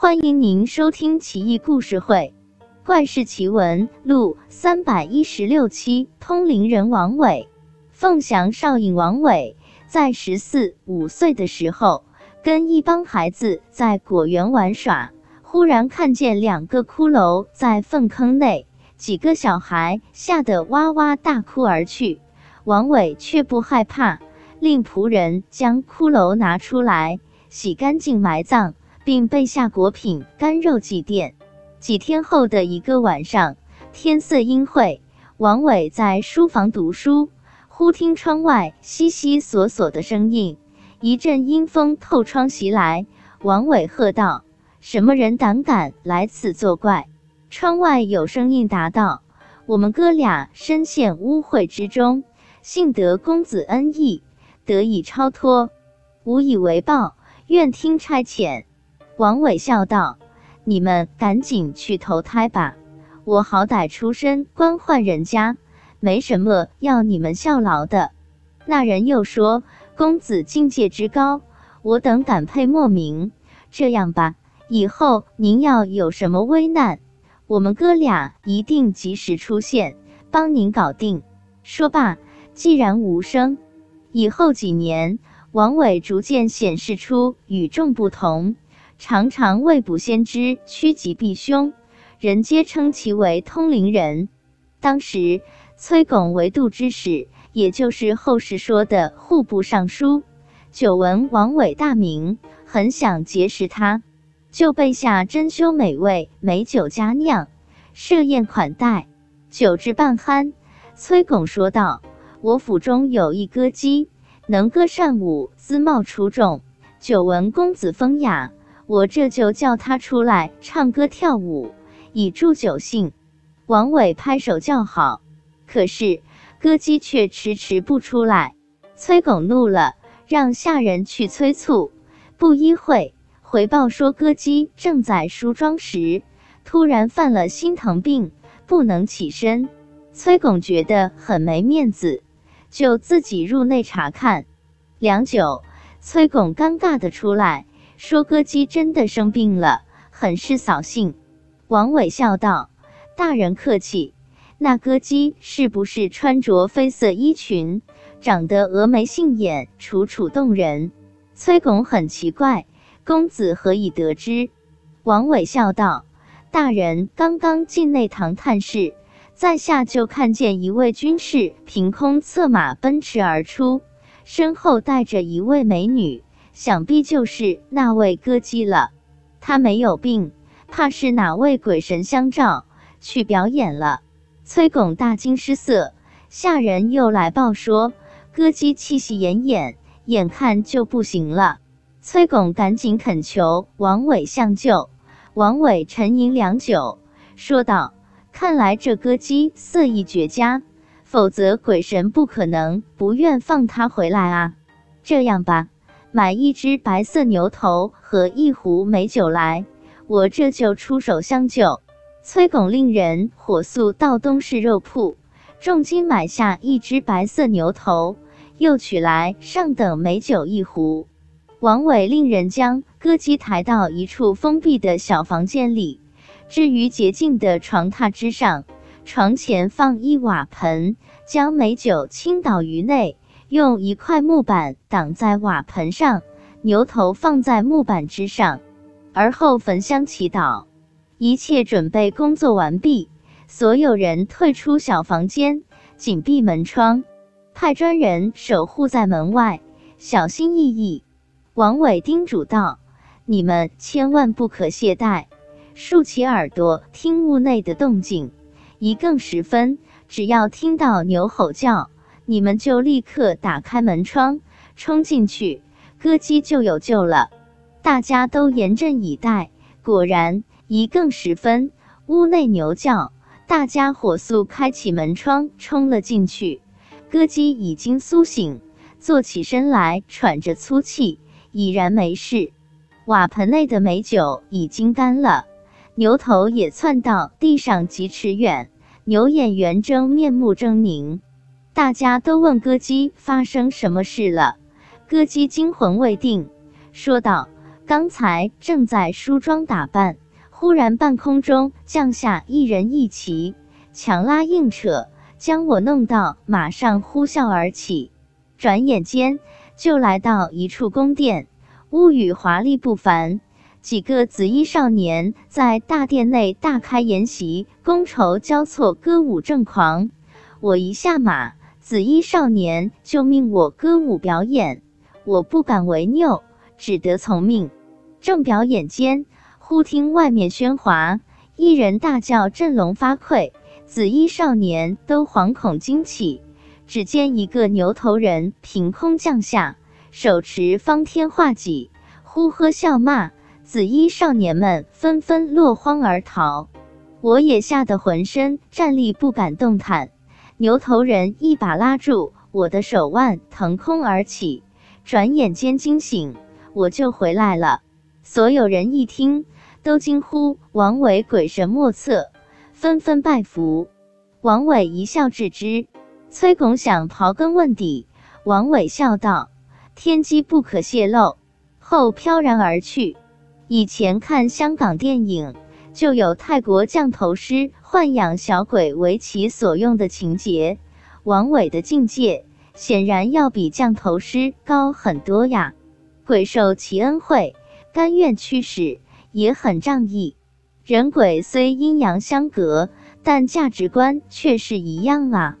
欢迎您收听《奇异故事会·怪事奇闻录》三百一十六期。通灵人王伟，凤翔少尹王伟，在十四五岁的时候，跟一帮孩子在果园玩耍，忽然看见两个骷髅在粪坑内，几个小孩吓得哇哇大哭而去。王伟却不害怕，令仆人将骷髅拿出来，洗干净埋葬。并备下果品、干肉祭奠。几天后的一个晚上，天色阴晦，王伟在书房读书，忽听窗外悉悉索索的声音，一阵阴风透窗袭来。王伟喝道：“什么人胆敢来此作怪？”窗外有声音答道：“我们哥俩深陷污秽之中，幸得公子恩义，得以超脱，无以为报，愿听差遣。”王伟笑道：“你们赶紧去投胎吧，我好歹出身官宦人家，没什么要你们效劳的。”那人又说：“公子境界之高，我等感佩莫名。这样吧，以后您要有什么危难，我们哥俩一定及时出现，帮您搞定。”说罢，既然无声。以后几年，王伟逐渐显示出与众不同。常常未卜先知，趋吉避凶，人皆称其为通灵人。当时崔巩为度之使，也就是后世说的户部尚书，久闻王伟大名，很想结识他，就备下珍馐美味美酒佳酿，设宴款待。酒至半酣，崔巩说道：“我府中有一歌姬，能歌善舞，姿貌出众。久闻公子风雅。”我这就叫他出来唱歌跳舞，以助酒兴。王伟拍手叫好，可是歌姬却迟迟不出来。崔巩怒了，让下人去催促。不一会，回报说歌姬正在梳妆时，突然犯了心疼病，不能起身。崔巩觉得很没面子，就自己入内查看。良久，崔巩尴尬的出来。说歌姬真的生病了，很是扫兴。王伟笑道：“大人客气。那歌姬是不是穿着绯色衣裙，长得峨眉杏眼，楚楚动人？”崔拱很奇怪，公子何以得知？王伟笑道：“大人刚刚进内堂探视，在下就看见一位军士凭空策马奔驰而出，身后带着一位美女。”想必就是那位歌姬了。他没有病，怕是哪位鬼神相照去表演了。崔巩大惊失色，下人又来报说，歌姬气息奄奄，眼看就不行了。崔巩赶紧恳求王伟相救。王伟沉吟良久，说道：“看来这歌姬色艺绝佳，否则鬼神不可能不愿放她回来啊。这样吧。”买一只白色牛头和一壶美酒来，我这就出手相救。崔巩令人火速到东市肉铺，重金买下一只白色牛头，又取来上等美酒一壶。王伟令人将歌姬抬到一处封闭的小房间里，置于洁净的床榻之上，床前放一瓦盆，将美酒倾倒于内。用一块木板挡在瓦盆上，牛头放在木板之上，而后焚香祈祷。一切准备工作完毕，所有人退出小房间，紧闭门窗，派专人守护在门外，小心翼翼。王伟叮嘱道：“你们千万不可懈怠，竖起耳朵听屋内的动静。一更时分，只要听到牛吼叫。”你们就立刻打开门窗，冲进去，歌姬就有救了。大家都严阵以待。果然，一更时分，屋内牛叫，大家火速开启门窗，冲了进去。歌姬已经苏醒，坐起身来，喘着粗气，已然没事。瓦盆内的美酒已经干了，牛头也窜到地上几尺远，牛眼圆睁，面目狰狞。大家都问歌姬发生什么事了，歌姬惊魂未定，说道：“刚才正在梳妆打扮，忽然半空中降下一人一骑，强拉硬扯，将我弄到马上呼啸而起。转眼间就来到一处宫殿，屋宇华丽不凡。几个紫衣少年在大殿内大开筵席，觥筹交错，歌舞正狂。我一下马，紫衣少年就命我歌舞表演，我不敢违拗，只得从命。正表演间，忽听外面喧哗，一人大叫，振聋发聩，紫衣少年都惶恐惊起。只见一个牛头人凭空降下，手持方天画戟，呼喝笑骂。紫衣少年们纷纷落荒而逃，我也吓得浑身站立不敢动弹。牛头人一把拉住我的手腕，腾空而起，转眼间惊醒，我就回来了。所有人一听，都惊呼：“王伟鬼神莫测！”纷纷拜服。王伟一笑置之。崔拱想刨根问底，王伟笑道：“天机不可泄露。”后飘然而去。以前看香港电影，就有泰国降头师豢养小鬼为其所用的情节。王伟的境界显然要比降头师高很多呀。鬼受其恩惠，甘愿驱使，也很仗义。人鬼虽阴阳相隔，但价值观却是一样啊。